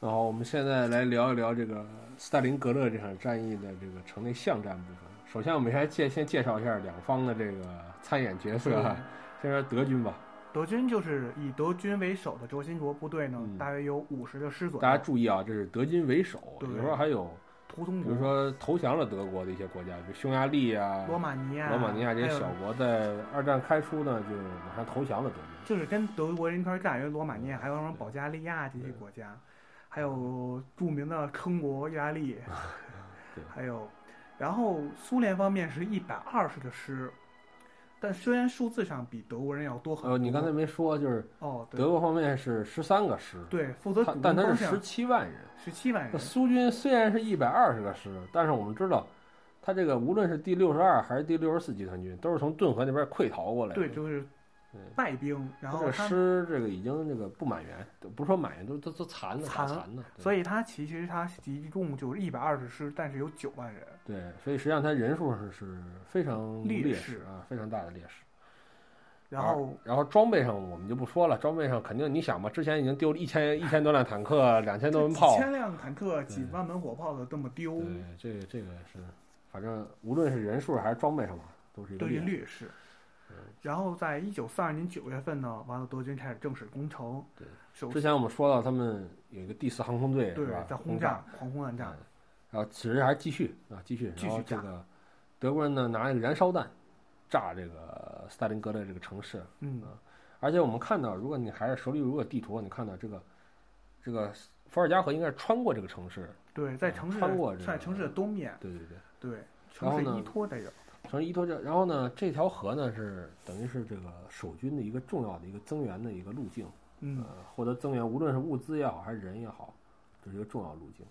然后我们现在来聊一聊这个斯大林格勒这场战役的这个城内巷战部分。首先，我们先介先介绍一下两方的这个参演角色哈。先说德军吧。德军就是以德军为首的轴心国部队呢，嗯大约有五十个师左右。大家注意啊，这是德军为首，对有时候还有图松国、比如说投降了德国的一些国家，比如匈牙利啊、罗马尼亚、罗马尼亚这些小国，在二战开初呢就马上投降了德军。就是跟德国人一块儿干，因为罗马尼亚还有什么保加利亚这些国家，还有著名的坑国意大利 对，还有，然后苏联方面是一百二十个师，但虽然数字上比德国人要多很多。呃，你刚才没说，就是哦，德国方面是十三个师，对负责但他是十七万人。十七万人，苏军虽然是一百二十个师，但是我们知道，他这个无论是第六十二还是第六十四集团军，都是从顿河那边溃逃过来的。对，就是对败兵，然他这个后他，师这个已经这个不满员，不是说满员，都都都残了，残残的。所以他其实他一共就是一百二十师，但是有九万人。对，所以实际上他人数是是非常劣劣势势啊，非常大的劣势。然后然后装备上我们就不说了，装备上肯定你想吧，之前已经丢了一千 一千多辆坦克，两千多门几炮，千辆坦克、几万门火炮的这么丢，对，这个这个是，反正无论是人数还是装备上吧，都是一个劣势。然后在一九四二年九月份呢，完了德军开始正式攻城。对，之前我们说到他们有一个第四航空队对？在轰炸。狂轰滥炸，然后此时还继续啊，继续，继续炸然后这个德国人呢拿一个燃烧弹炸这个斯大林格勒这个城市，嗯，而且我们看到，如果你还是手里如果有地图，你看到这个这个伏尔加河应该是穿过这个城市，对，在城市穿过这个在城市的东面，对对对，对，城市依托这个，城市依托这，然后呢，这条河呢是等于是这个守军的一个重要的一个增援的一个路径，嗯呃，获得增援，无论是物资也好，还是人也好，这是一个重要路径。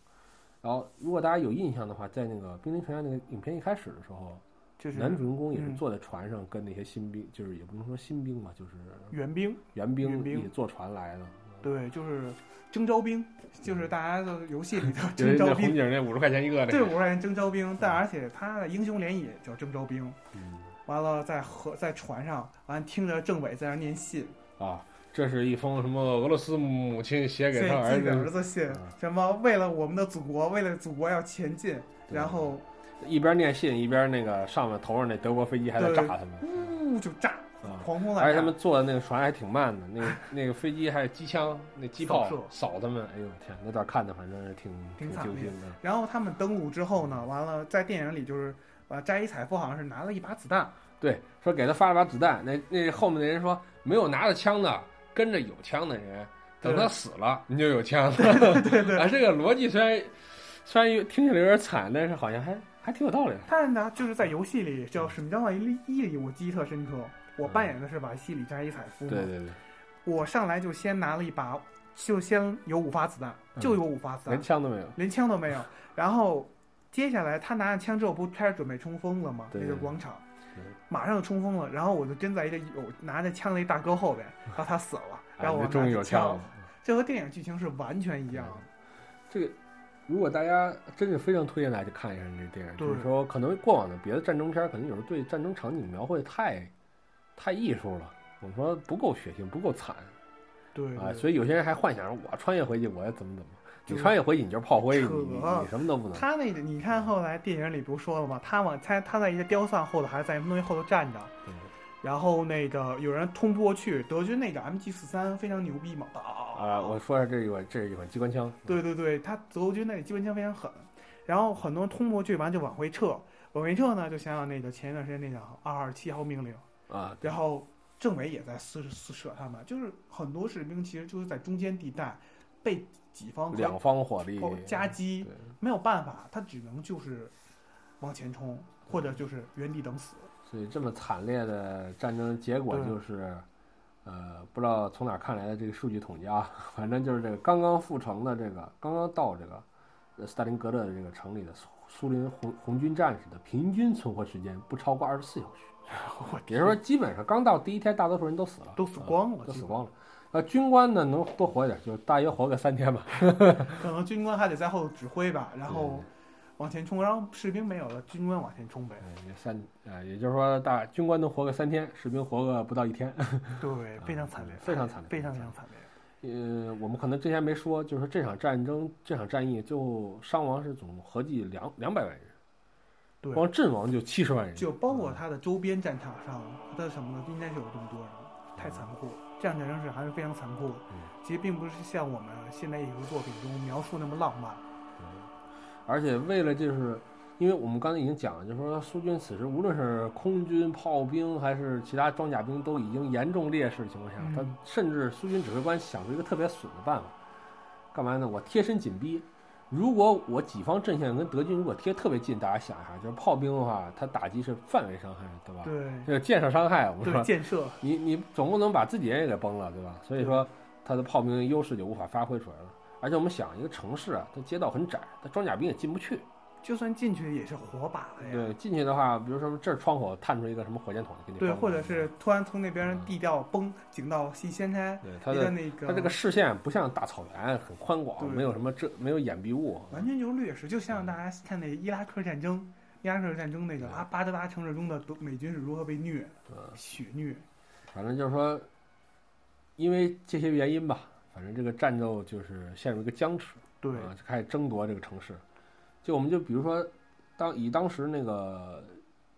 然后，如果大家有印象的话，在那个《兵临城下》那个影片一开始的时候，就是男主人公也是嗯坐在船上，跟那些新兵，就是也不能说新兵吧，就是援兵，援兵援兵一起坐船来的。对，就是征招兵，就是大家的游戏里的就 是征招兵，那红警那五十块钱一个那对，个，五十块钱征招兵，但而且他的英雄联也叫征招兵。嗯。完了，在河在船上，完听着政委在那儿念信，啊，这是一封什么俄罗斯母亲写给他儿寄给儿子，子信嗯，什么为了我们的祖国，为了祖国要前进，然后一边念信一边那个上面头上那德国飞机还在炸他们呜就炸，啊。狂轰滥炸。而且他们坐的那个船还挺慢的，那个 那个飞机还有机枪，那机炮扫他们，哎呦天，那段看的反正是挺挺揪心的。然后他们登陆之后呢，完了在电影里就是，呃，扎伊采夫好像是拿了一把子弹，对，说给他发了把子弹，那那后面的人说没有拿着枪的，跟着有枪的人，等他死了你就有枪。对对对，啊，这个逻辑虽然虽然有听起来有点惨，但是好像还还挺有道理的。他呢就是在游戏里叫《使命召唤一》里，我记忆特深刻。我扮演的是瓦西里扎伊采夫嘛，对对对，我上来就先拿了一把，就先有五发子弹，就有五发子弹连，枪都没有。连枪都没有。然后接下来他拿着枪之后，不开始准备冲锋了吗？对那个广场，马上就冲锋了。然后我就跟在一个有拿着枪的一大哥后边，然后他死了，然后我哎终于有拿枪枪了。。这和电影剧情是完全一样的。这个，如果大家真是非常推荐大家去看一下这电影，就是说，可能过往的别的战争片，可能有时候对战争场景描绘太太艺术了，我们说不够血腥，不够惨啊，对啊所以有些人还幻想着我穿越回去，我要怎么怎么。你就穿越回去，你就是炮灰，扯你你你什么都不能。他那个，你看后来电影里不是说了吗？他往他他在一个雕像后头，还是在什么东西后头站着，对然后那个有人通不过去，德军那个 MG 四三非常牛逼嘛，啊，我说一下这一款，这是一款机关枪。对对对，他德军那个机关枪非常狠，然后很多人通不过去，完就往回撤，往回撤呢，就想想那个前一段时间那个二二七号命令，啊，然后政委也在撕撕扯他们，就是很多士兵其实就是在中间地带被己方两方火力夹击，对没有办法，他只能就是往前冲，或者就是原地等死。所以这么惨烈的战争结果就是，呃，不知道从哪儿看来的这个数据统计啊，反正就是这个刚刚复城的这个，刚刚到这个呃斯大林格勒的这个城里的苏苏联红红军战士的平均存活时间不超过二十四小时，我也就是说，基本上刚到第一天，大多数人都死了，都死光了呃都死光了。呃，军官呢能多活一点，就大约活个三天吧。可能军官还得在后头指挥吧，然后往前冲，然后士兵没有了，军官往前冲呗。呃，也三呃，也就是说大军官能活个三天，士兵活个不到一天。对，非常惨烈，非常惨烈非常非常惨烈。呃，我们可能之前没说，就是说这场战争、这场战役最后伤亡是总合计两两百万人，对光阵亡就七十万人，就包括它的周边战场上，它的什么的，应该是有这么多人，太残酷了。这样战争是还是非常残酷其实并不是像我们现代艺术作品中描述那么浪漫。而且为了就是，因为我们刚才已经讲了，就是说苏军此时无论是空军、炮兵还是其他装甲兵都已经严重劣势的情况下，嗯他甚至苏军指挥官想出一个特别损的办法，干嘛呢？我贴身紧逼。如果我己方阵线跟德军如果贴特别近，大家想一下，就是炮兵的话，它打击是范围伤害，对吧？对这个建设伤害，我们，说建设 你你总不能把自己人也给崩了，对吧？所以说他的炮兵优势就无法发挥出来了。而且我们想，一个城市啊，它街道很窄，它装甲兵也进不去。就算进去也是火把的呀。对，进去的话，比如说这儿窗口探出一个什么火箭筒给你对，或者是突然从那边地调崩井到西掀开，对它的那个它这个视线不像大草原很宽广，没有什么遮没有掩蔽物。完全就是劣势，就像大家看那伊拉克战争，伊拉克战争那个对阿巴德巴城市中的德美军是如何被虐，嗯，血虐。反正就是说，因为这些原因吧，反正这个战斗就是陷入一个僵持。对，啊，就开始争夺这个城市。就我们就比如说，当以当时那个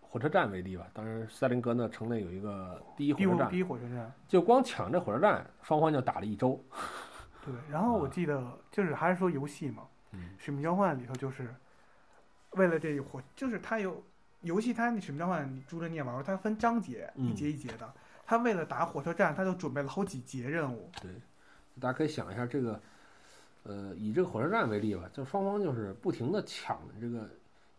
火车站为例吧，当时斯大林格勒城内有一个第一火车站第一火车站。就光抢这火车站，双方就打了一周。对，然后我记得就是还是说游戏嘛，嗯使命召唤》里头就是为了这一火，就是它有游戏，它那《使命召唤》你珠着你也玩过，它分章节，嗯一节一节的。他为了打火车站，他就准备了好几节任务。对，大家可以想一下这个，呃，以这个火车站为例吧，就双方就是不停的抢这个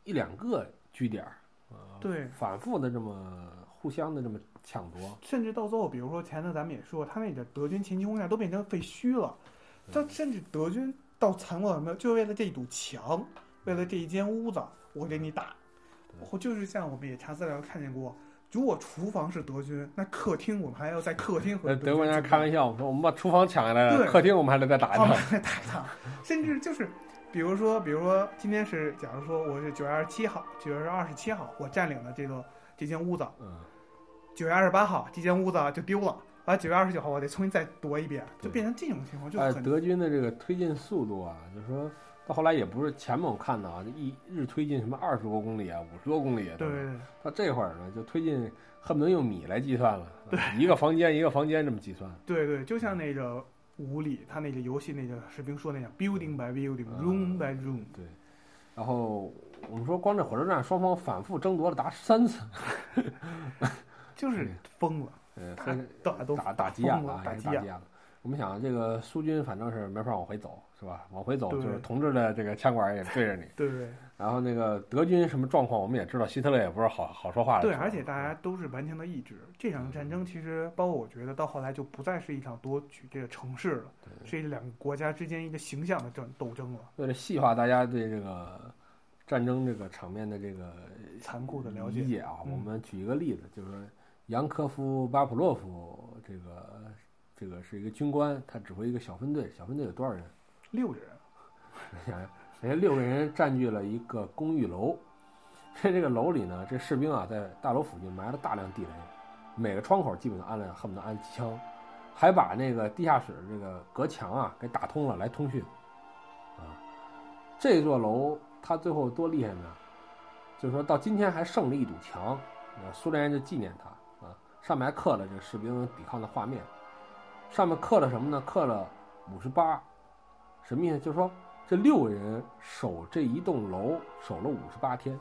一两个据点儿，啊、对反复的这么互相的这么抢夺。甚至到最后，比如说前头咱们也说，他那个德军前期轰炸都变成废墟了。他甚至德军到残酷到什么，就为了这一堵墙，为了这一间屋子，我给你打。或就是像我们也查资料看见过，如果厨房是德军，那客厅我们还要在客厅和呃，德国人开玩笑说，我们把厨房抢下来了，对。客厅我们还得再打一 打甚至就是，比如说，比如说今天是，假如说我是九月二十七号，九月二十七号，我占领了这个这间屋子，嗯，九月二十八号这间屋子就丢了，完九月二十九号我得重新再夺一遍，就变成这种情况，就哎，很德军的这个推进速度啊，就是说到后来也不是前面我看的啊，就一日推进什么二十多公里啊，五十多公里啊，吧对对对到这会儿呢，就推进恨不得用米来计算了，对，一个房间一个房间这么计算。对对，就像那个五里他那个游戏那个士兵说那样，building by building，room by room，对，然后我们说光这火车站双方反复争夺了达三次，就是疯了，呃，打打都打打急眼了打急眼了。我们想这个苏军反正是没法往回走，是吧？往回走就是同志的这个枪管也对着你。对对 然后那个德军什么状况我们也知道，希特勒也不是好好说话的。对，而且大家都是顽强的意志。这场战争其实，包括我觉得到后来就不再是一场夺取这个城市了，对是两个国家之间一个形象的争斗争了，为了细化大家对这个战争这个场面的这个残酷的了解理。解啊，嗯我们举一个例子，就是说杨科夫巴甫洛夫这个这个是一个军官，他指挥一个小分队，小分队有多少人？六个人，想想，人家六个人占据了一个公寓楼，在这个楼里呢，这士兵啊在大楼附近埋了大量地雷，每个窗口基本上安了恨不得安机枪，还把那个地下室这个隔墙啊给打通了来通讯。啊，这座楼它最后多厉害呢？就是说到今天还剩了一堵墙，呃，苏联人就纪念它啊，上面还刻了这士兵抵抗的画面，上面刻了什么呢？刻了五十八，什么意思？就是说这六个人守这一栋楼守了五十八天，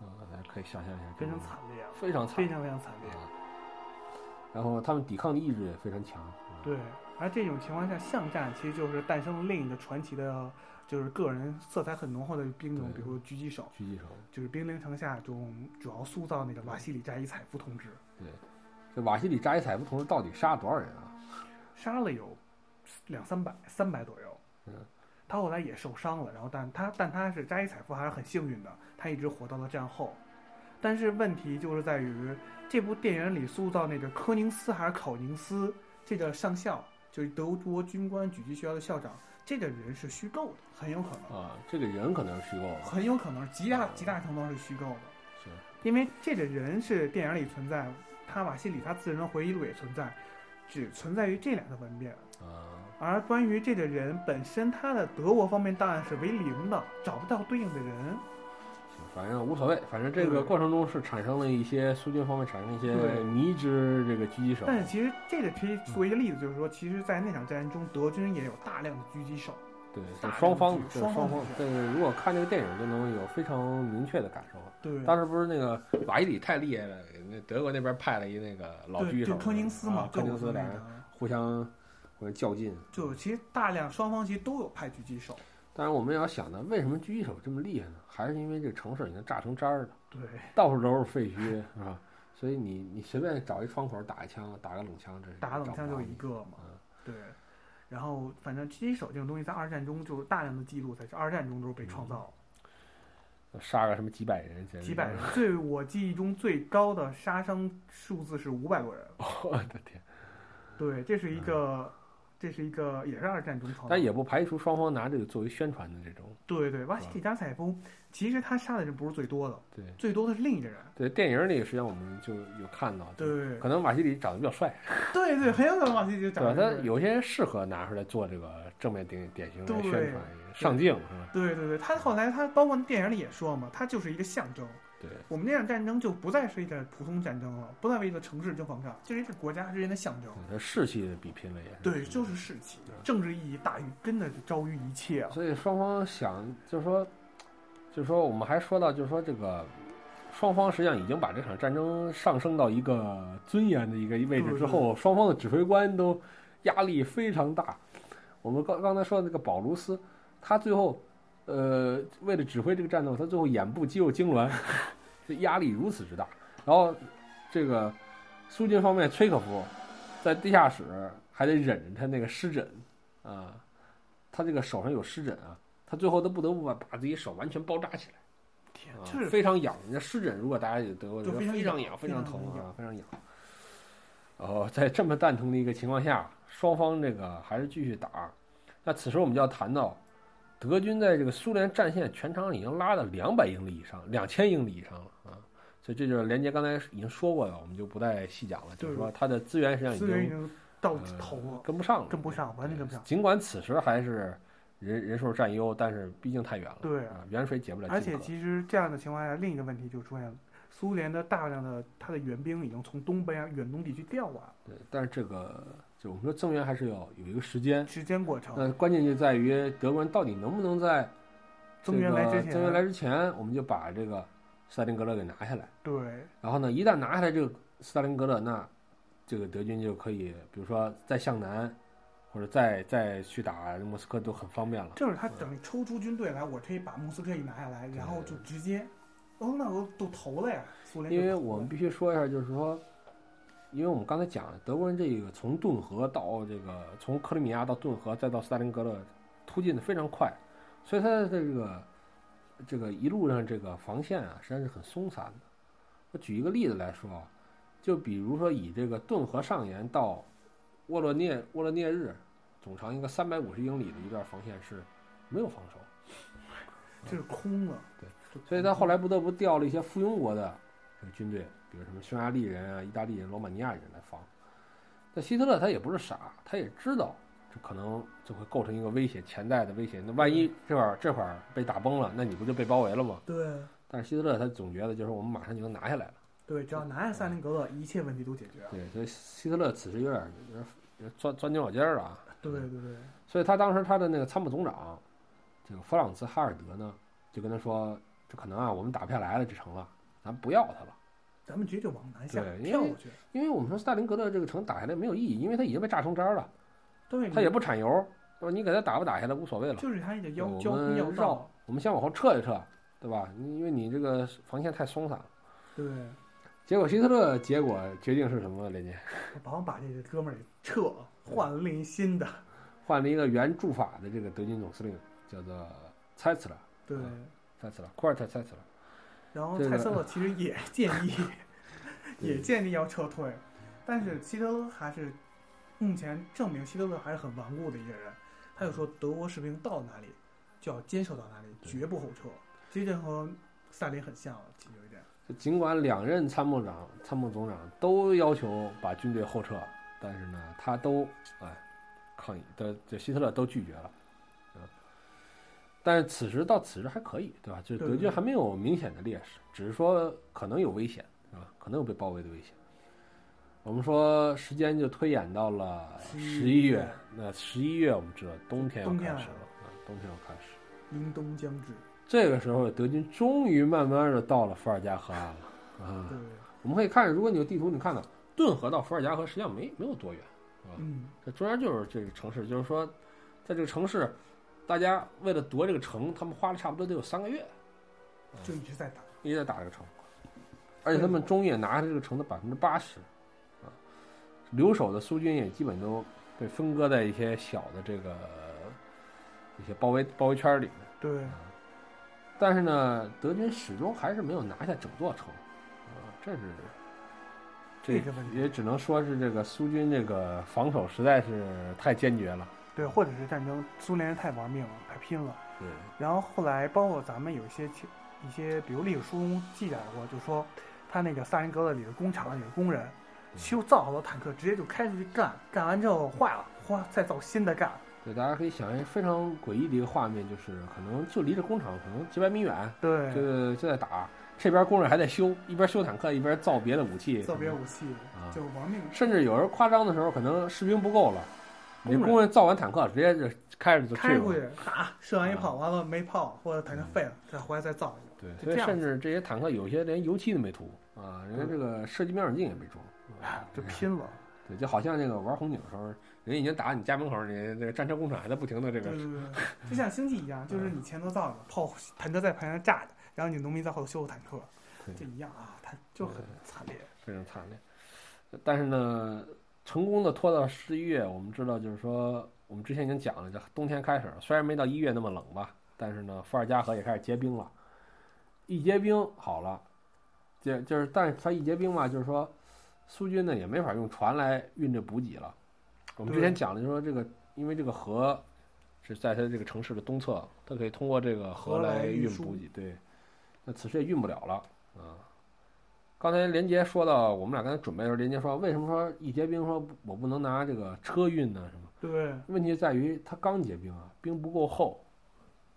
啊、大家可以想象一下，非常，惨烈啊，非常惨，非常非常惨烈。啊。然后他们抵抗的意志也非常强，啊对，而这种情况下，巷战其实就是诞生了另一个传奇的，就是个人色彩很浓厚的兵种，比如狙击手，狙击手。就是兵临城下中主要塑造那个瓦西里扎伊采夫同志，对，这瓦西里扎伊采夫同志到底杀了多少人啊？杀了有两三百、三百左右。嗯，他后来也受伤了，然后但他但他是扎伊采夫还是很幸运的，他一直活到了战后。但是问题就是在于这部电影里塑造那个科宁斯还是考宁斯这个上校，就是德国军官狙击学校的校长，这个人是虚构的，很有可能，啊，这个人可能是虚构的，很有可能极大极大程度上是虚构的。是因为这个人是电影里存在，他瓦西里他自人的回忆录也存在，只存在于这两个文件，啊，而关于这个人本身，他的德国方面档案是为零的，找不到对应的人。反正无所谓，反正这个过程中是产生了一些苏军方面产生了一些对迷之这个狙击手，但是其实这个可以作为一个例子，就是说，其实，在那场战争中，德军也有大量的狙击手。对，就双方双方双方狙，这个如果看这个电影就能有非常明确的感受。对，当时不是那个瓦伊里太厉害了，那德国那边派了一那个老狙对，击手，就柯宁斯嘛啊，柯宁斯俩人互相互相较劲。就其实大量双方其实都有派狙击手。当然我们也要想呢，为什么狙击手这么厉害呢？还是因为这个城市已经炸成渣儿了，对，到处都是废墟，是吧？所以你你随便找一窗口打一枪，打个冷枪，这是打个冷枪就一个。嘛。嗯对，然后反正狙击手这种东西在二战中就是大量的记录，在这二战中都是被创造杀个什么几百人，几百人。最我记忆中最高的杀伤数字是五百多人。我的天！对，这是一个，这是一个也是二战中创造但。也不排除双方拿这个作为宣传的这种。对对，瓦西里加采夫其实他杀的人不是最多的，对最多的是另一个人。对，电影里实际上我们就有看到，对可能瓦西里长得比较帅，对对，很有可能瓦西里？长得他有些人适合拿出来做这个正面典典型来宣传，上镜是吧？对对对，他后来他包括电影里也说嘛，他就是一个象征。对，我们那场战争就不再是一个普通战争了，不再为一个城市争防上，这是一个国家之间的象征。他士气比拼了也是。对，就是士气，政治意义大于真的是高于一切啊。所以双方想就是说，就是说我们还说到就是说这个双方实际上已经把这场战争上升到一个尊严的一个位置之后，双方的指挥官都压力非常大。我们刚刚才说的那个保卢斯，他最后呃为了指挥这个战斗，他最后眼部肌肉痉挛，这压力如此之大。然后这个苏军方面崔可夫在地下室还得忍着他那个湿疹啊，他这个手上有湿疹啊，他最后都不得不把把自己手完全包扎起来，啊天就是非常痒。那湿疹如果大家有得过，就非常痒非常痒，非常疼非常痒啊，非常痒。然后在这么蛋疼的一个情况下，双方这个还是继续打。那此时我们就要谈到，德军在这个苏联战线全长已经拉到两百英里以上、两千英里以上了啊。所以这就是连杰刚才已经说过的，我们就不再细讲了。就是说，它的资源实际上已资源已经经到呃头了，跟不上了，跟不上，完全跟不上。尽管此时还是人人数占优，但是毕竟太远了。对啊，远水解不了渴而且。其实这样的情况下，另一个问题就出现了，苏联的大量的他的援兵已经从东北啊远东地区调过来了，对，但是这个就我们说增援还是要有一个时间。时间过程。那关键就在于德国人到底能不能在增援来之前增援来之前，我们就把这个斯大林格勒给拿下来。对然后呢，一旦拿下来这个斯大林格勒，那这个德军就可以，比如说再向南，或者再再去打莫斯科都很方便了。就是他等于抽出军队来，我可以把莫斯科一拿下来，然后就直接，哦，那我都投了呀，苏联。因为我们必须说一下，就是说，因为我们刚才讲德国人这个从顿河到这个从克里米亚到顿河再到斯大林格勒，突进的非常快，所以他的这个这个一路上这个防线啊，实际上是很松散的。我举一个例子来说啊，就比如说以这个顿河上沿到沃洛涅沃洛涅日，总长一个三百五十英里的一段防线是没有防守。这是空了。对，所以他后来不得不调了一些附庸国的这个军队，比如什么匈牙利人啊、意大利人、罗马尼亚人来防。那希特勒他也不是傻，他也知道这可能就会构成一个威胁，潜在的威胁。那万一这会儿这会儿被打崩了，那你不就被包围了吗？对但是希特勒他总觉得就是我们马上就能拿下来了。对，只要拿下萨林格勒，一切问题都解决了。对，所以希特勒此时有点有点钻钻牛角尖儿了啊。对对对，所以他当时他的那个参谋总长，这个弗朗茨哈尔德呢，就跟他说，这可能啊我们打不下来了这城了，咱不要他了。咱们直接就往南下跳过去。因为我们说斯大林格勒这个城打下来没有意义，因为它已经被炸成渣儿了，对，它也不产油，对吧？你给它打不打下来无所谓了。就是他一个对我要交通要道。我们先往后撤一撤，对吧？因为你这个防线太松散了。对，结果希特勒结果决定是什么？雷杰 马上把这个哥们儿给撤了，换了另一新的。换了一个原驻法的这个德军总司令，叫做蔡茨勒，对，蔡茨勒，库尔特蔡茨勒。然后这个蔡斯勒其实也 建议，也建议要撤退，但是希特勒还是目前证明希特勒还是很顽固的一个人。他就说，德国士兵到哪里就要坚守到哪里，绝不后撤。其实这和斯大林很像了，其实有一点。就尽管两任参谋长、参谋总长都要求把军队后撤，但是呢，他都哎抗议的，这希特勒都拒绝了，啊，但是此时到此时还可以，对吧？就是德军还没有明显的劣势，只是说可能有危险，是吧？可能有被包围的危险。我们说时间就推演到了十一月，那十一月我们知道冬天要开始了，啊，冬天要开始，凛冬将至。这个时候德军终于慢慢的到了伏尔加河岸了，啊，对，我们可以看，如果你有地图，你看到顿河到伏尔加河实际上没没有多远，啊，嗯，这中间就是这个城市，就是说，在这个城市，大家为了夺这个城，他们花了差不多得有三个月，就一直在打。一直在打这个城，而且他们中也拿下了这个城的百分之八十，啊，留守的苏军也基本都被分割在一些小的这个一些包围包围圈里面。对，但是呢，德军始终还是没有拿下整座城，啊，这是这这个问题也只能说是这个苏军这个防守实在是太坚决了。对，或者是战争，苏联人太玩命了，太拼了。对，然后后来，包括咱们有一些一些，比如历史书中记载过，就说他那个萨林格勒里的工厂里的工人嗯修造好多坦克，直接就开出去干，干完之后坏了，哗，再造新的干。对，大家可以想一个非常诡异的一个画面，就是可能就离着工厂可能几百米远，对，这个就在打，这边工人还在修，一边修坦克一边造别的武器，造别武器啊就玩命。甚至有人夸张的时候，可能士兵不够了，你工人造完坦克直接就开着就。开出去打，射完一炮，完了没炮或者坦克废了，再回来再造一个。对，所以甚至这些坦克有些连油漆都没涂啊，人家这个射击瞄准镜也没装，啊就 拼了。对，就好像那个玩红警的时候，人已经打你家门口，你那个战车工厂还在不停的这个对对对，就像星际一样，就是你前头造的炮，坦克在旁边炸的，然后你农民在后头修坦克，对这一样啊，它就很惨烈。非常惨烈。但是呢，成功的拖到十一月，我们知道就是说，我们之前已经讲了，这冬天开始了，虽然没到一月那么冷吧，但是呢，伏尔加河也开始结冰了。一结冰好了，就就是，但是它一结冰嘛，就是说，苏军呢也没法用船来运这补给了。我们之前讲的就是说，这个因为这个河是在它这个城市的东侧，它可以通过这个河河来运补给。对，那此时也运不了了啊。刚才连杰说到，我们俩刚才准备的时候，连杰说为什么说一结冰说我不能拿这个车运呢？什么？对，问题在于它刚结冰啊，冰不够厚，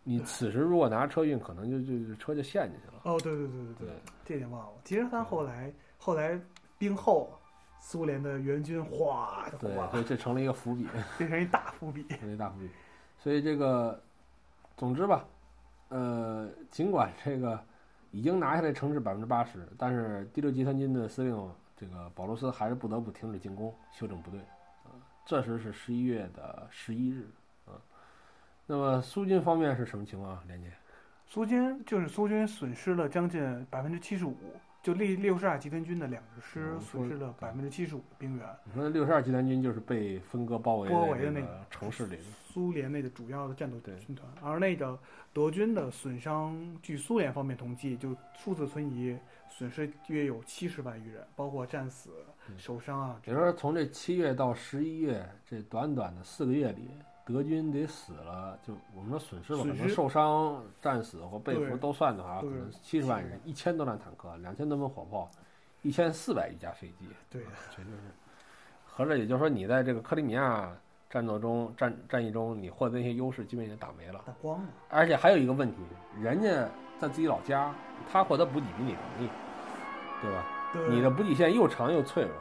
你此时如果拿车运，可能就就就车就陷进去了。哦，对对对对对对，这点忘了。其实他后来后来冰厚，苏联的援军哗就对，火了，所以这成了一个伏笔，变成一大伏笔。成一大伏笔。所以这个，总之吧，呃，尽管这个已经拿下来城市百分之八十，但是第六集团军的司令这个保罗斯还是不得不停止进攻，休整部队。啊，这时是十一月的十一日啊。那么苏军方面是什么情况啊？连杰？苏军就是苏军损失了将近百分之七十五，就六六十二集团军的两支师嗯损失了百分之七十五的兵员。你说六十二集团军就是被分割包围包围的那个城市里的，苏联内的主要的战斗对军团，而那个德军的损伤，据苏联方面统计，就数字存疑，损失约有七十万余人，包括战死、嗯受伤啊。也就是说从这七月到十一月这短短的四个月里，德军得死了，就我们说损失吧，可能受伤、战死或被俘都算的话，可能七十万人，一千多辆坦克，两千多门火炮，一千四百余架飞机，对啊这就是合着也就是说你在这个克里米亚战斗中战战役中，你获得那些优势基本已经打没了。打光了。而且还有一个问题，人家在自己老家，他获得补给比你容易，对吧？对，你的补给线又长又脆弱，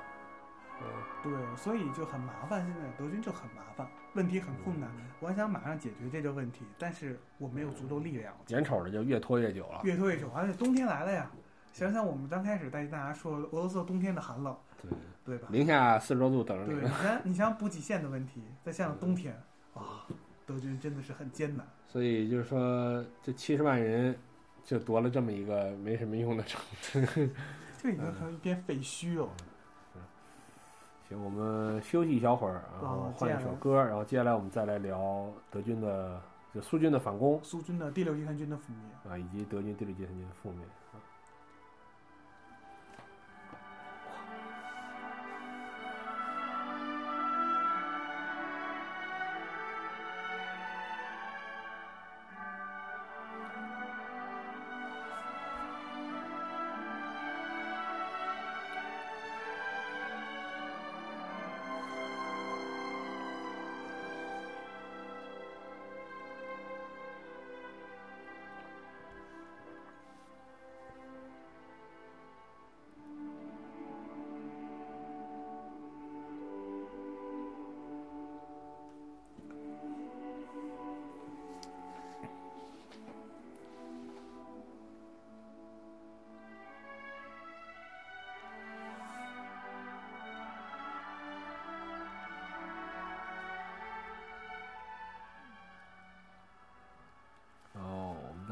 对，所以就很麻烦。现在德军就很麻烦，问题很困难。我还想马上解决这个问题，但是我没有足够力量。眼瞅着就越拖越久了。越拖越久，而且冬天来了呀。想想我们刚开始带大家说俄罗斯冬天的寒冷，对，对吧？零下四十多度等着对，你你。想你想补给线的问题，再想想冬天啊，德军真的是很艰难。所以就是说，这七十万人就夺了这么一个没什么用的城市。这已经成一片废墟了。行，我们休息一小会儿，然后哦换一首歌，然后接下来我们再来聊德军的就苏军的反攻苏军的第六集团军的覆灭。啊，以及德军第六集团军的覆灭。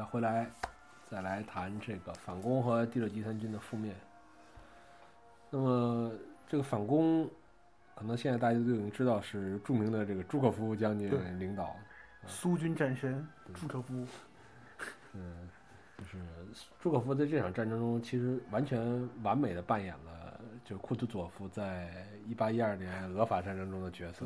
回来再来谈这个反攻和第六集团军的覆灭。那么这个反攻，可能现在大家都已经知道是著名的这个朱可夫将军领导。苏军战神朱可夫，嗯，就是朱可夫在这场战争中，其实完全完美的扮演了就是库图佐夫在一八一二年俄法战争中的角色，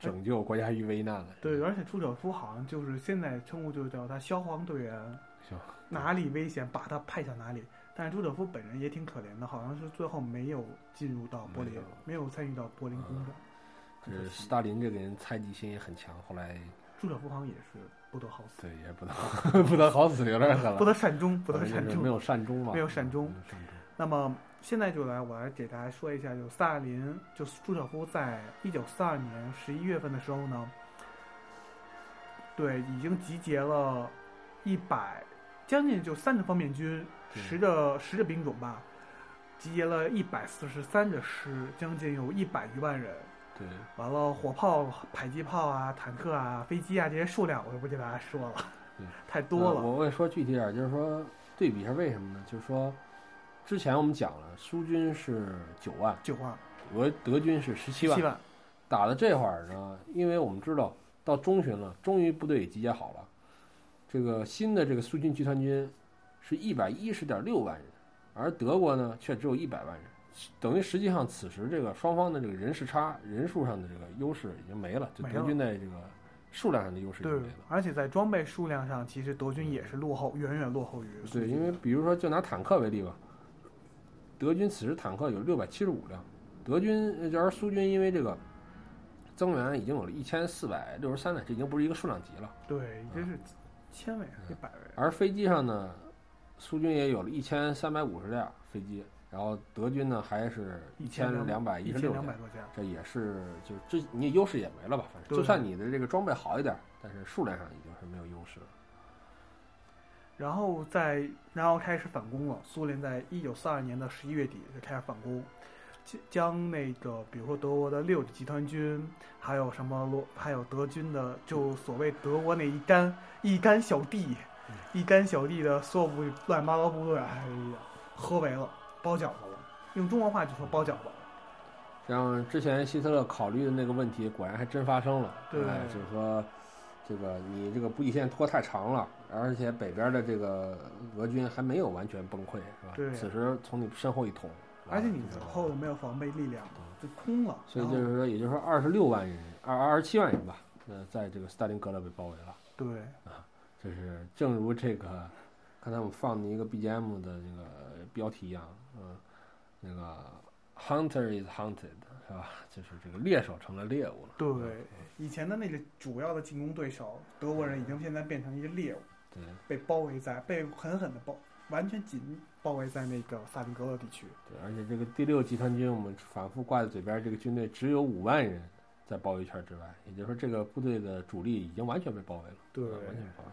拯救国家于危难了。对，而且朱可夫好像就是现在称呼就叫他消防队员，消哪里危险把他派向哪里。但是朱可夫本人也挺可怜的，好像是最后没有进入到柏林没有，参与到柏林攻占。这很可惜斯大林这个人猜忌心也很强，后来朱可夫好像也是不得好死，对也不得 不得好死，有点狠了，不得善终，不得善终。没有善终嘛，没有善终没有善终。那么现在就来，我来给大家说一下，就斯大林，就朱可夫在一九四二年十一月份的时候呢，对，已经集结了一百将近就三个方面军，对十个十个兵种吧，集结了一百四十三个师，将近有一百余万人。对，完了，火炮、迫击炮啊、坦克啊、飞机啊这些数量，我就不给大家说了对，太多了。呃我我也说具体点儿，就是说对比一下为什么呢？就是说之前我们讲了，苏军是九万，九万、俄德军是十七万七，万，打到这会儿呢，因为我们知道到中旬了，终于部队也集结好了，这个新的这个苏军集团军是一百一十点六万人，而德国呢却只有一百万人，等于实际上此时这个双方的这个人事差人数上的这个优势已经没了，就德军在这个数量上的优势已对经没了。，而且在装备数量上，其实德军也是落后，远远落后于对，因为比如说就拿坦克为例吧，德军此时坦克有六百七十五辆，德军而苏军因为这个增援已经有了一千四百六十三辆，这已经不是一个数量级了。对，这是千位、一百位，而飞机上呢，苏军也有了一千三百五十辆飞机，然后德军呢还是一千两百一十六辆。这也是就是这你优势也没了吧？反正就算你的这个装备好一点，但是数量上已经是没有优势了。然后在然后开始反攻了。苏联在一九四二年的十一月底就开始反攻，将将那个比如说德国的六个集团军，还有什么罗，还有德军的就所谓德国那一干一干小弟，一干小弟的所有部乱七八糟部队，哎呀，合围了，包饺子了。用中国话就说包饺子了。像之前希特勒考虑的那个问题，果然还真发生了。对哎就是说，这个你这个补给线拖太长了，而且北边的这个俄军还没有完全崩溃，是吧？对此时从你身后一捅，而且你身后头没有防备力量，就空了。所以就是说，也就是说，二十六万人，二二十七万人吧，呃，在这个斯大林格勒被包围了。对，啊就是正如这个刚才我们放的一个 BGM 的这个标题一样，嗯，那个 Hunter is hunted，是吧？就是这个猎手成了猎物了。对嗯，以前的那个主要的进攻对手德国人已经现在变成一个猎物，对被包围在，被狠狠的包，完全紧包围在那个萨林格勒地区。对，而且这个第六集团军，我们反复挂在嘴边，这个军队只有五万人在包围圈之外，也就是说，这个部队的主力已经完全被包围了。对啊完全包围。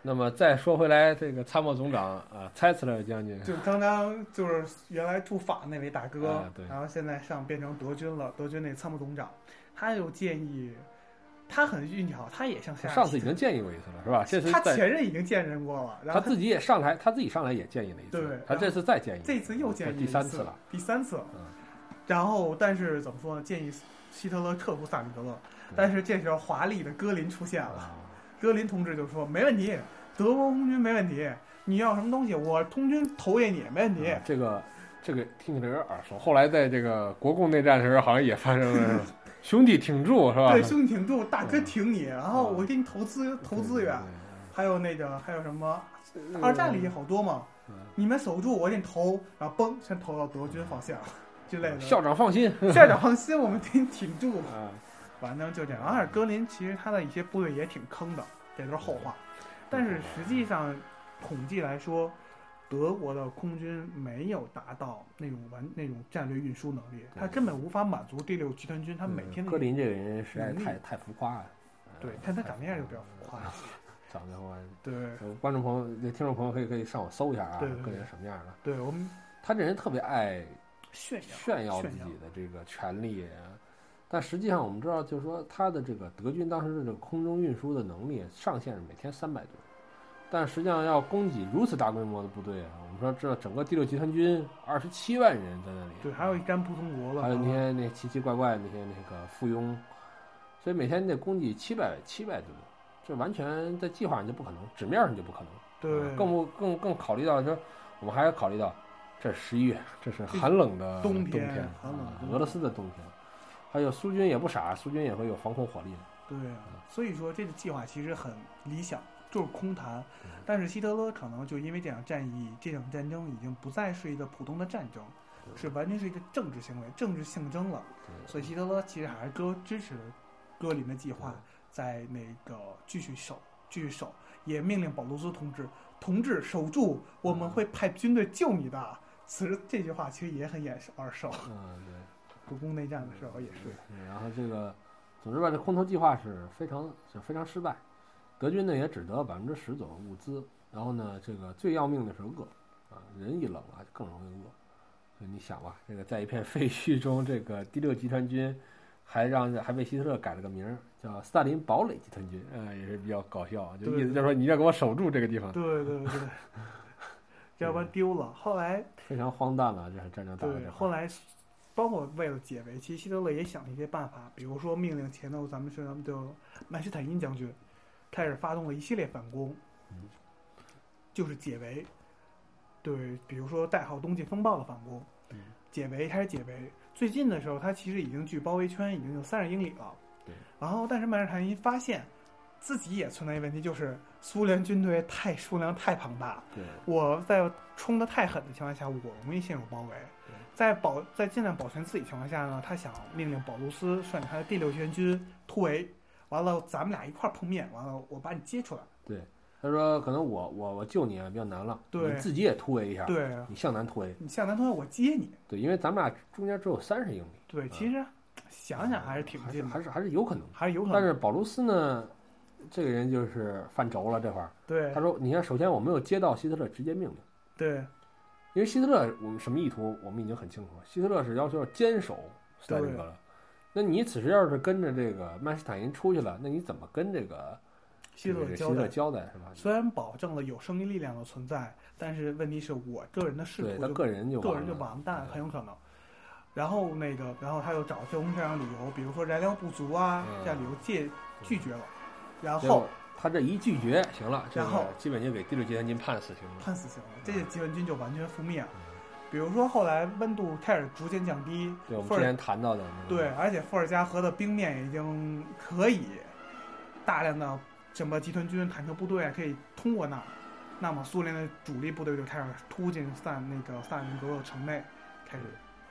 那么再说回来，这个参谋总长啊，蔡斯勒将军，就刚刚就是原来驻法那位大哥，啊对然后现在上变成德军了，德军那参谋总长，他就建议，他很运气好，他也像夏上次已经建议过一次了，是吧？这次他前任已经见人过了，然后他自己也上台，他自己上来也建议了一次，对他这次再建议，这次又建议第三次次了，，第三次了。嗯然后，但是怎么说呢？建议希特勒撤出萨米格勒，但是这时候华丽的戈林出现了。啊，戈林同志就说：“没问题，德国空军没问题，你要什么东西，我空军投给你，没问题。啊这个这个听起来有点耳熟，后来在这个国共内战的时候，好像也发生了，兄弟挺住，是吧？对，兄弟挺住，大哥嗯挺你，然后我给你投资投资源，还有那个还有什么，二战里好多嘛，嗯你们守住，我给你投，然后嘣，全投到德军方向之类的。校长放心 校长放心，我们给你挺住。啊，反正就这样。而且格林其实他的一些部队也挺坑的，这都是后话。但是实际上，统计来说，德国的空军没有达到那种完那种战略运输能力，他根本无法满足第六集团军他每天的戈林这个人实在太太浮夸了，对，但他长那样就比较浮夸。长得我对。呃观众朋友、那听众朋友可以可以上网搜一下啊，对对对。戈林什么样的。对，我们他这人特别爱炫耀炫耀自己的这个权利，但实际上我们知道，就是说他的这个德军当时的这个空中运输的能力上限是每天三百吨，但实际上要供给如此大规模的部队啊，我们说这整个第六集团军二十七万人在那里，对，还有一干普通国了，还有那些那奇奇怪怪的那些那个附庸，所以每天你得供给七百七百吨，这完全在计划上就不可能，纸面上就不可能。对，更不更更考虑到说，我们还要考虑到，这是十一月，这是寒冷的冬天，寒冷俄罗斯的冬天，还有苏军也不傻，苏军也会有防空火力。对，所以说这个计划其实很理想，就是空谈。但是希特勒可能就因为这场战役，这场战争已经不再是一个普通的战争，是完全是一个政治行为、政治象征了。所以希特勒其实还是哥支持戈林的计划，在那个继续守，继续守。也命令保罗斯同志，同志守住，我们会派军队救你的。此时这句话其实也很眼耳熟。嗯，对，故宫内战的时候也是。然后这个，总之吧，这空投计划是非常是非常失败，德军呢也只得百分之十左右物资。然后呢，这个最要命的是饿，啊，人一冷啊就更容易饿。所以你想吧，这个在一片废墟中，这个第六集团军。还让还被希特勒改了个名儿，叫斯大林堡垒集团军，呃，也是比较搞笑，就意思就是说你要给我守住这个地方。对对对，要不然丢了。后来非常荒诞了，这战争打的。后来，包括为了解围，其实希特勒也想了一些办法，比如说命令前头咱们是咱们的曼施坦因将军开始发动了一系列反攻，就是解围。对，比如说代号冬季风暴的反攻，解围开始解围。最近的时候，他其实已经距包围圈已经有三十英里了。对。然后，但是曼施坦因发现自己也存在一个问题，就是苏联军队太数量太庞大。对。我在冲的太狠的情况下，我容易陷入包围。在保在尽量保全自己情况下呢，他想命令保卢斯率领他的第六集团军突围。完了，咱们俩一块碰面。完了，我把你接出来。对。他说：“可能我我我救你啊比较难了，对你自己也突围一下，对，你向南突围，你向南突围，我接你。对，因为咱们俩中间只有三十英里。对，其实想想还是挺近的，还是还是有可能，还是有可能。但是保卢斯呢，这个人就是犯轴了这块儿。对，他说：你看，首先我没有接到希特勒直接命令。对，因为希特勒我们什么意图我们已经很清楚了，希特勒是要求要坚守斯大林格勒。那你此时要是跟着这个曼施坦因出去了，那你怎么跟这个？”希特勒交代是吧？虽然保证了有生意力量的存在，但是问题是我个人的仕途，个人就个人就完蛋，很有可能。然后那个，然后他又找这种各样理由，比如说燃料不足啊，这样理由借拒绝了。然后他这一拒绝，行了，然后基本就给第六集团军判死刑了。判死刑了，这些集团军就完全覆灭了。比如说后来温度开始逐渐降低，对我们之前谈到的，对，而且伏尔加河的冰面已经可以大量的。什么集团军、坦克部队可以通过那儿，那么苏联的主力部队就开始突进萨那个萨林格勒城内，开始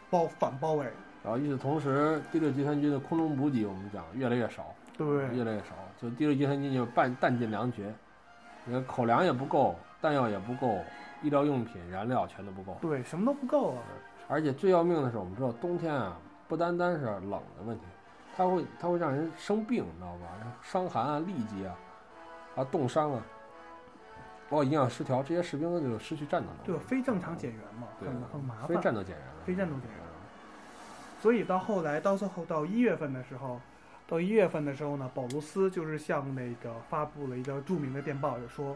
包反包围。然后与此同时，第六集团军的空中补给我们讲越来越少，对，越来越少。就第六集团军就半弹尽粮绝，你看口粮也不够，弹药也不够，医疗用品、燃料全都不够，对，什么都不够啊。而且最要命的是，我们知道冬天啊，不单单是冷的问题，它会它会让人生病，你知道吧？伤寒啊、痢疾啊。啊，冻伤啊，包括营养失调，这些士兵就失去战斗能力。对，非正常减员嘛，很很麻烦。非战斗减员。非战斗减员。所以到后来，到最后到一月份的时候，到一月份的时候呢，保罗斯就是向那个发布了一个著名的电报，就说，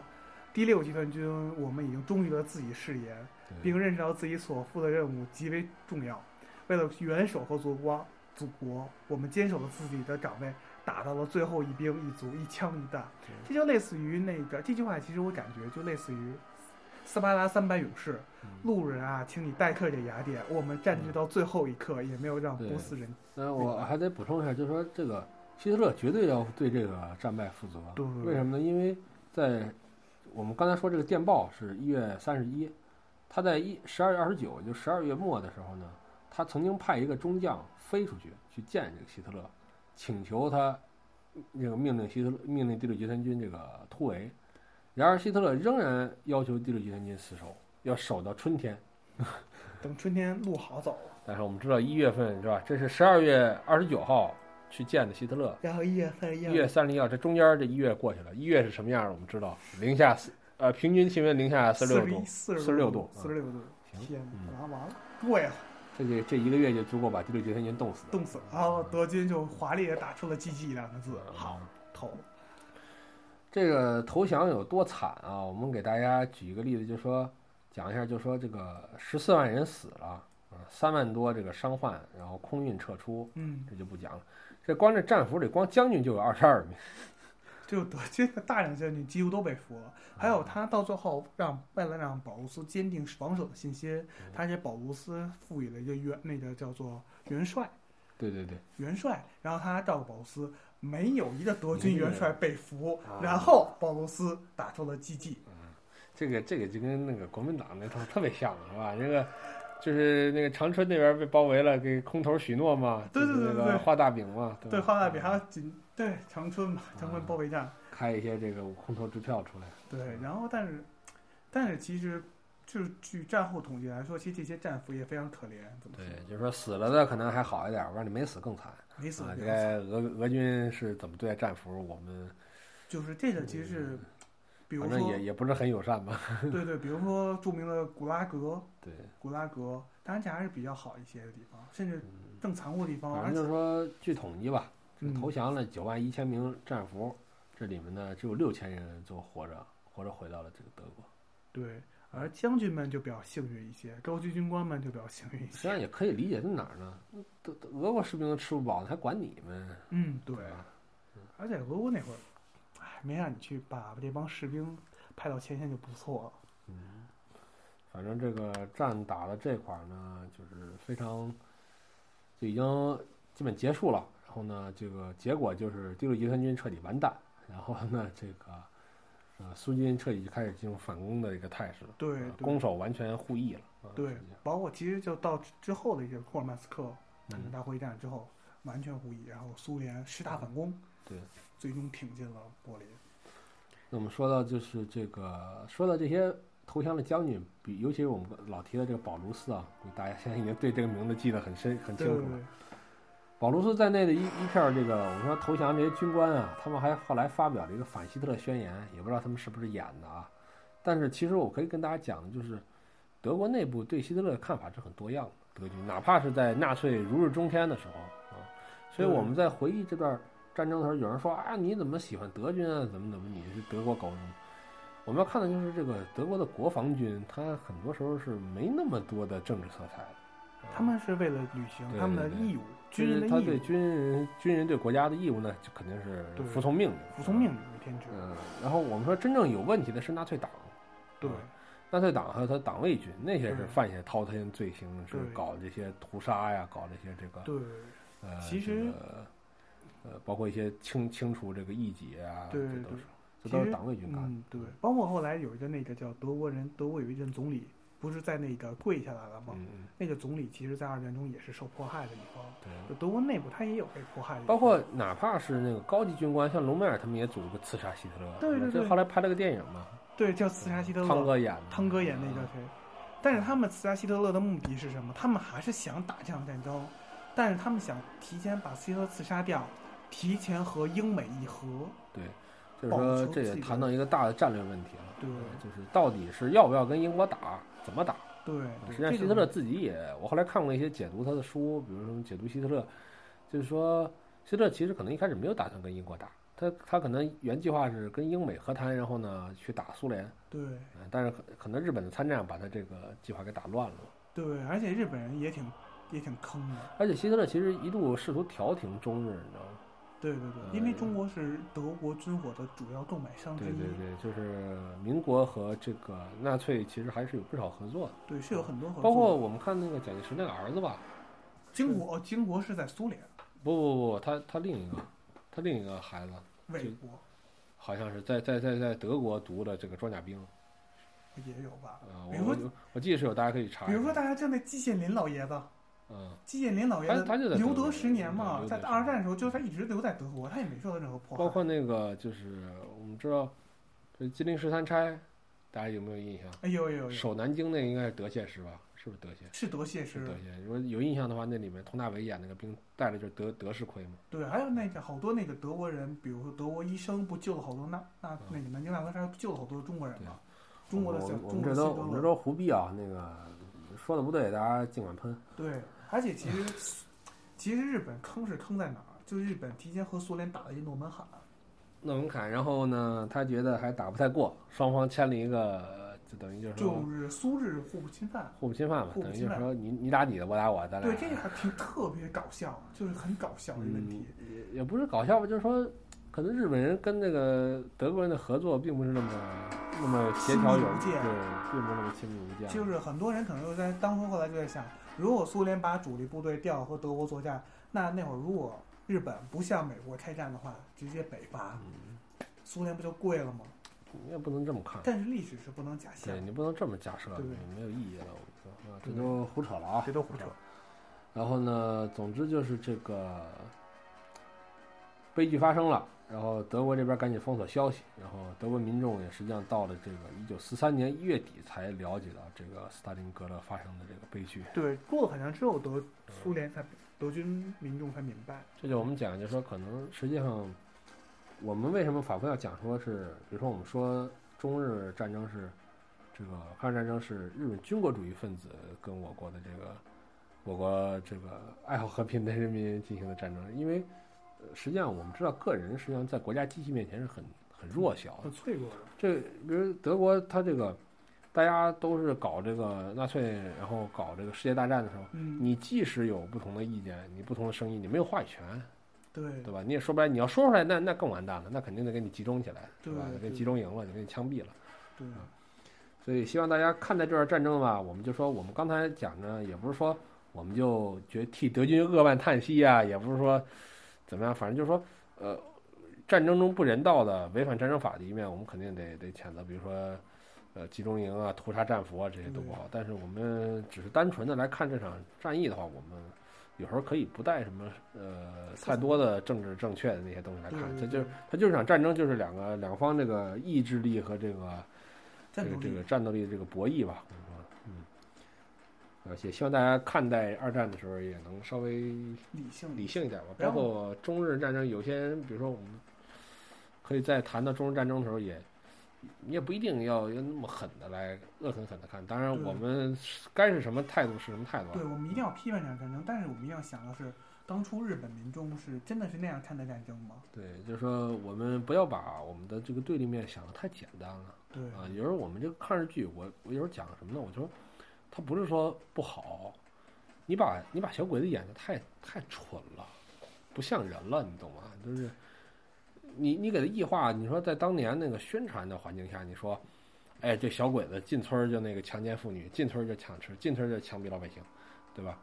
第六集团军我们已经忠于了自己誓言，并认识到自己所负的任务极为重要，为了元首和祖国，祖国，我们坚守了自己的岗位。打到了最后一兵一卒一枪一弹，这就类似于那个这句话，其实我感觉就类似于斯巴达三百勇士，路人啊，请你待客这雅典，我们战至到最后一刻也没有让波斯人。那我还得补充一下，就是说这个希特勒绝对要对这个战败负责。对。为什么呢？因为在我们刚才说这个电报是一月三十一，他在一十二月二十九，就十二月末的时候呢，他曾经派一个中将飞出去去见这个希特勒。请求他这个命令希特勒命令第六集团军这个突围，然而希特勒仍然要求第六集团军死守，要守到春天，等春天路好走。但是我们知道一月份是吧？这是十二月二十九号去见的希特勒，然后一月三十一，一月三十一号，这中间这一月过去了，一月是什么样？我们知道。零下四呃平均气温零下四十六度，四十六度，四十六度，天，完完了，对呀。这就这一个月就足够把第六集团军冻死，冻死了，然后德军就华丽的打出了 “GG” 两个字，好投。这个投降有多惨啊？我们给大家举一个例子，就说讲一下，就说这个十四万人死了啊，三万多这个伤患，然后空运撤出，嗯，这就不讲了。这光这战俘里，光将军就有二十二名。就德军的大量将军几乎都被俘了，还有他到最后让为了让保卢斯坚定防守的信心，他给保卢斯赋予了一个元那个叫做元帅，对对对，元帅，然后他照顾保卢斯，没有一个德军元帅被俘啊，然后保卢斯打出了奇迹。这个这个就跟那个国民党那套特别像，是吧？这个就是那个长春那边被包围了，给空头许诺嘛，对对对就是那对画大饼嘛，对，画大饼还有锦对长春嘛，长春包围战，开一些这个空头支票出来。对，然后但是但是其实就是据战后统计来说，其实这些战俘也非常可怜，怎么说对，就是说死了的可能还好一点，完了你没死更惨啊！没死没死。这俄俄军是怎么对待战俘，我们就是这个其实是，比如反正说也也不是很友善吧？对对，比如说著名的古拉格，对，古拉格，当然这还是比较好一些的地方，甚至更残酷的地方，反正就是说，据统计吧，投降了九万一千名战俘，这里面呢只有六千人就活着，活着回到了这个德国。对，而将军们就比较幸运一些，高级军官们就比较幸运一些。实际上也可以理解在哪儿呢？德德俄国士兵都吃不饱，还管你们？嗯，对对，而且俄国那会儿，哎，没让你去把这帮士兵派到前线就不错了。嗯，反正这个战打的这块儿呢，就是非常就已经基本结束了。然后呢，这个结果就是第六集团军彻底完蛋。然后呢，这个呃苏军彻底就开始进入反攻的一个态势了，对呃对攻守完全互易了。啊对包括其实就到之后的一些库尔曼斯克坦克嗯大会战之后，完全互易，然后苏联十大反攻，对，最终挺进了柏林。那我们说到就是这个，说到这些投降的将军，比尤其是我们老提的这个保卢斯啊，大家现在已经对这个名字记得很深很清楚了。对对对，保卢斯在内的一一片儿这个我们说投降这些军官啊，他们还后来发表了一个反希特勒宣言，也不知道他们是不是演的啊。但是其实我可以跟大家讲的就是，德国内部对希特勒的看法是很多样的。德军哪怕是在纳粹如日中天的时候啊，所以我们在回忆这段战争的时候，有人说啊，你怎么喜欢德军啊？怎么怎么你是德国狗？我们要看的就是这个德国的国防军，他很多时候是没那么多的政治色彩的。啊他们是为了履行他们的义务，军人的义务，他对军人军人对国家的义务呢，就肯定是服从命令，服从命令为天职。嗯，然后我们说真正有问题的是纳粹党，对嗯纳粹党还有他党卫军，那些是犯下滔天罪行，是搞这些屠杀呀，搞这些这个对呃，其实这个呃，包括一些清清除这个异己啊，对对这都是这都是党卫军干的。嗯，对，包括后来有一个那个叫德国人，德国有一任总理，不是在那个跪下来了吗？那个总理其实，在二战中也是受迫害的一方。对。就德国内部，他也有被迫害的，包括哪怕是那个高级军官，像隆美尔他们也组织过刺杀希特勒，对对对这后来拍了个电影嘛，对叫刺杀希特勒，汤哥演的，汤哥演那个谁？但是他们刺杀希特勒的目的是什么？他们还是想打这场战争，但是他们想提前把希特勒刺杀掉，提前和英美议和。对，就是说这也谈到一个大的战略问题了，对就是到底是要不要跟英国打，怎么打？对，实际上，希特勒自己也，我后来看过一些解读他的书，比如说解读希特勒，就是说希特勒其实可能一开始没有打算跟英国打，他他可能原计划是跟英美和谈，然后呢去打苏联，对嗯但是可可能日本的参战把他这个计划给打乱了。对，而且日本人也挺也挺坑的。而且希特勒其实一度试图调停中日，你知道吗？对对对，因为中国是德国军火的主要购买商之一，对对对，就是民国和这个纳粹其实还是有不少合作的，对是有很多合作。包括我们看那个蒋介石那个儿子吧，金国，金国是在苏联，不不不，他他另一个，他另一个孩子魏国好像是在在在在德国读的这个装甲兵，也有吧。啊、我记得是有，大家可以查。比如说大家知道那季羡林老爷子，嗯，季羡林老爷子他他就在留德十年嘛，在二战的时候，就是他一直留在德国，他也没受到任何迫害。包括那个就是我们知道，这吉林十三钗，大家有没有印象？哎有有守南京那个应该是德械师吧？是不是德械？是德械师是德，械。如果有印象的话，那里面佟大为演那个兵带的就是德德式盔嘛。对，还有那个好多那个德国人，比如说德国医生不救了好多那那那个南京大屠杀救了好多中国人嘛，中国的我小我们这都我们这都胡逼啊！那个说的不对，大家尽管喷。对，而且其实其实日本坑是坑在哪儿？就是日本提前和苏联打了一诺门罕，诺门坎，然后呢，他觉得还打不太过，双方签了一个，就等于就是就是苏日互不侵犯。互不侵犯嘛，等于就是说你你打你的，我打我的，咱俩对，这个还挺特别搞笑，就是很搞笑的问题。嗯也也不是搞笑吧，就是说，可能日本人跟那个德国人的合作并不是那么那么协调有对，并不是那么亲密无间。就是很多人可能就在当初后来就在想，如果苏联把主力部队调和德国作战，那那会儿如果日本不向美国开战的话，直接北伐，嗯，苏联不就跪了吗？你也不能这么看，但是历史是不能假象对，你不能这么假设，对没有意义了。这都胡扯了啊，这都胡扯。然后呢，总之就是这个悲剧发生了，然后德国这边赶紧封锁消息，然后德国民众也实际上到了这个一九四三年一月底才了解到这个斯大林格勒发生的这个悲剧。对，过了很长之后，德苏联才德军民众才明白。这就我们讲，就是说可能实际上我们为什么反复要讲说是，比如说我们说中日战争是这个抗日战争是日本军国主义分子跟我国的这个我国这个爱好和平的人民进行的战争，因为呃实际上我们知道个人实际上在国家机器面前是很很弱小的很。脆弱的，这比如德国，它这个大家都是搞这个纳粹，然后搞这个世界大战的时候。嗯，你即使有不同的意见，你不同的声音，你没有话语权，对对吧？你也说不来，你要说出来，那那更完蛋了，那肯定得给你集中起来，对吧？对给你集中营了，就给你枪毙了。对所以希望大家看待这段战争吧，我们就说我们刚才讲呢，也不是说我们就觉得替德军扼腕叹息啊，也不是说怎么样，反正就是说，呃，战争中不人道的、违反战争法的一面，我们肯定得得谴责，比如说。呃，集中营啊，屠杀战俘啊，这些都不好。但是我们只是单纯的来看这场战役的话，我们有时候可以不带什么呃太多的政治正确的那些东西来看，它就是它就是场战争，就是两个两方这个意志力和这个这个这个战斗力的这个博弈吧，而且希望大家看待二战的时候也能稍微理性理性一点吧，包括中日战争，有些人比如说我们可以在谈到中日战争的时候也。你也不一定要要那么狠的来恶狠狠的看，当然我们该是什么态度是什么态度啊。对，我们一定要批判这场战争，但是我们一定要想的是，当初日本民众是真的是那样看待战争吗？对，就是说我们不要把我们的这个对立面想的太简单了对啊。有时候我们这个抗日剧，我我有时候讲什么呢？我就说，它不是说不好，你把你把小鬼子演的太太蠢了，不像人了，你懂吗？就是你你给他异化，你说在当年那个宣传的环境下，你说，哎，这小鬼子进村儿就那个强奸妇女，进村儿就抢吃，进村儿就枪毙老百姓，对吧？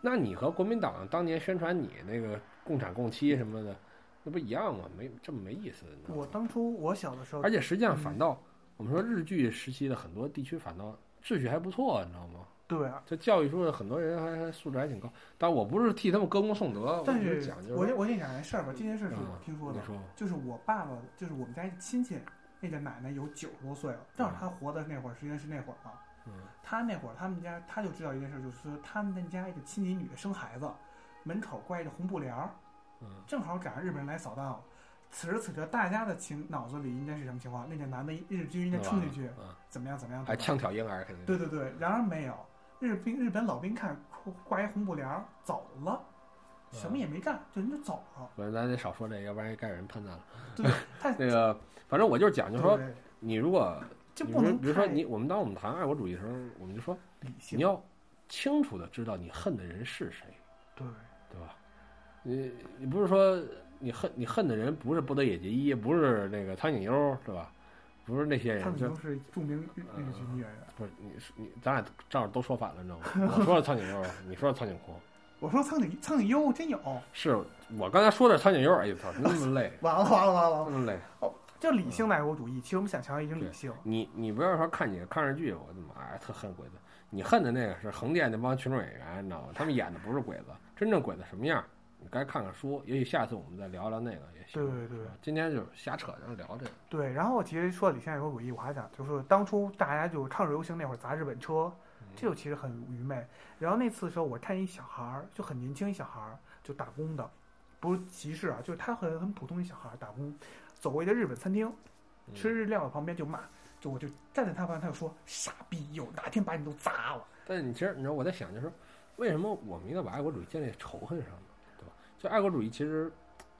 那你和国民党当年宣传你那个共产共妻什么的，那不一样吗？没这么没意思，我当初我小的时候而，且实际上反嗯倒，我们说日据时期的很多地区反倒秩序还不错，你知道吗？对啊，这教育出的很多人还还素质还挺高。但我不是替他们歌功颂德，但是我先我先讲件事儿吧，这件事儿是我嗯听说的就是我爸爸，就是我们家一亲戚，那个奶奶有九十多岁了，正好她活的那会儿，实际上是那会儿嘛。嗯她那会儿他们家他就知道一件事，就是说他们家一个亲戚女的生孩子，门口挂一个红布帘儿，嗯正好赶上日本人来扫荡。此时此刻，大家的情脑子里应该是什么情况？那个男的日军应该冲进去，嗯，怎么样？怎么样？还枪挑婴儿，肯定对对对，然而没有，日兵日本老兵看挂一红布帘儿走了，什么也没干，就人就走了。不然咱得少说这，要不然该有人喷咱了。对，太那个，反正我就是讲，就是说，你如果就不能比如说你，我们当我们谈爱国主义的时候，我们就说，理性你，要清楚的知道你恨的人是谁，对对吧？你你不是说你恨你恨的人不是波德野结衣，不是那个苍井优，是吧？不是那些人，就他们都是著名日日剧女演员。不是你是你，咱俩正好都说反了，你知道吗？我说的苍井优，你说的苍井空，我说苍井苍井优真有，是我刚才说的是苍井优，哎呦操，那么累，完了完了完了完了，那么累。哦就理性的爱国主义，其实我们想强调一种理性。你你不要说看你的抗日剧，我的妈呀，特恨鬼子。你恨的那个是横店那帮群众演员，你知道吗？他们演的不是鬼子，真正鬼子什么样？你该看看书，也许下次我们再聊聊那个也行。对对对今天就是瞎扯，然后聊这个。对，然后其实说理性爱国主义，我还想就是当初大家就是抗日游行那会儿砸日本车，这就其实很愚昧。然后那次的时候，我看一小孩儿，就很年轻一小孩儿，就打工的，不是歧视啊，就是他很很普通一小孩儿打工，走过一个日本餐厅，嗯吃日料的旁边就骂，就我就站在他旁边，他就说傻逼，有哪天把你都砸了。但是你其实你知道我在想，就是说为什么我们应该把爱国主义建立在仇恨上？就爱国主义其实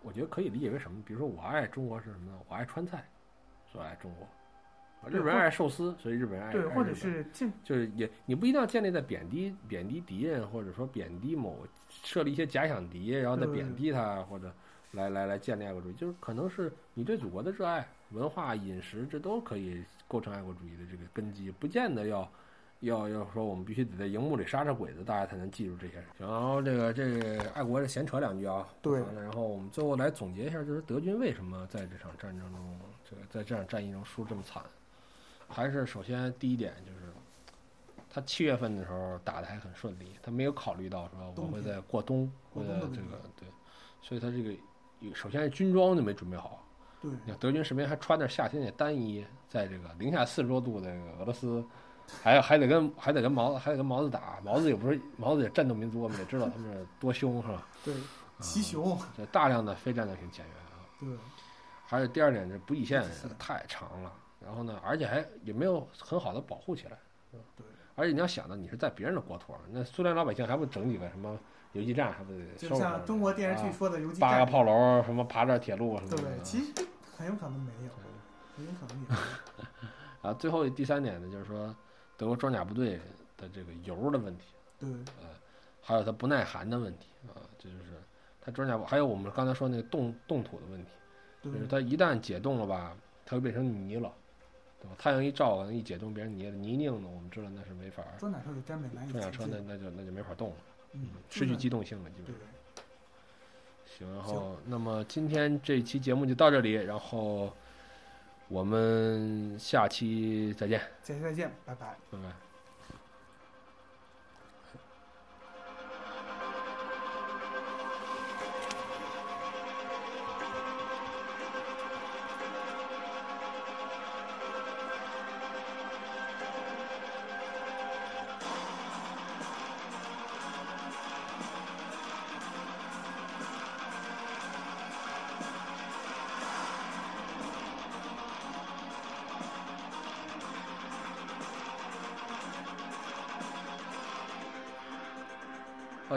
我觉得可以理解为什么？比如说我爱中国是什么呢？我爱川菜，所以爱中国。日本人爱寿司，所以日本人爱对，或者是进就是也你不一定要建立在贬低贬低敌人，或者说贬低某设立一些假想敌，然后再贬低他，或者来来来建立爱国主义，就是可能是你对祖国的热爱、文化、饮食，这都可以构成爱国主义的这个根基，不见得要。要要说我们必须得在荧幕里杀杀鬼子，大家才能记住这些人。然后这个这个爱国的闲扯两句啊，对然后我们最后来总结一下，就是德军为什么在这场战争中，这个在这场战役中输这么惨？还是首先第一点就是，他七月份的时候打的还很顺利，他没有考虑到说我会在过冬，过冬的问题这个对，所以他这个首先是军装就没准备好。对你看德军士兵还穿着夏天的单衣，在这个零下四十多度的俄罗斯，还还得跟还得跟毛子还得跟毛子打，毛子也不是毛子也战斗民族，我们也知道他们是多凶是吧？对，奇雄，这大量的非战斗型减员啊。对还有第二点，这补给线太长了，然后呢，而且还也没有很好的保护起来。对，而且你要想到你是在别人的国土儿，那苏联老百姓还不整几个什么游击战，还不得就像中国电视剧啊说的游击八个，炮楼，什么爬这铁路什么的。对，其实很有可能没有，很有可能有。啊，最后第三点呢，就是说德国装甲部队的这个油的问题，对还有它不耐寒的问题啊，这就是它装甲部，还有我们刚才说那个冻冻土的问题，就是它一旦解冻了吧，它会变成泥了，对吧？太阳一照，可能一解冻变成泥了，泥泞的，我们知道那是没法儿，装甲车里真没难以装甲车那那就那就没法动了，嗯，失去机动性了，基本对上。行，然后那么今天这期节目就到这里，然后我们下期再见，下期再见，拜拜。拜拜。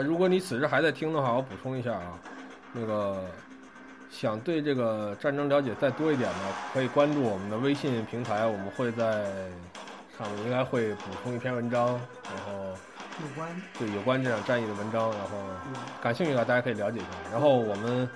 啊，如果你此时还在听的话，我补充一下啊，那个想对这个战争了解再多一点的，可以关注我们的微信平台，我们会在上面应该会补充一篇文章，然后有关对有关这场战役的文章，然后嗯感兴趣的话大家可以了解一下。然后我们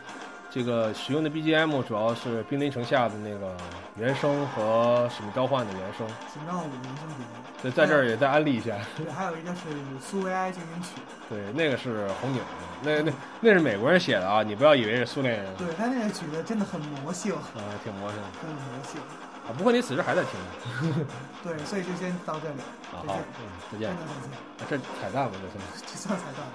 这个使用的 BGM 主要是《兵临城下》的那个原声和《使命召唤》的原声，什么让我原声碟？对，在这儿也再安利一下。对，还有一个是苏维埃进行曲，对，那个是红警，那那那是美国人写的啊，你不要以为是苏联人，对他那个曲子真的很魔性，啊，挺魔性的很魔性。啊。不过你此时还在听对，所以就先到这里，啊，再见好，嗯，再见再见，啊这彩蛋吧，这是。这算彩蛋了。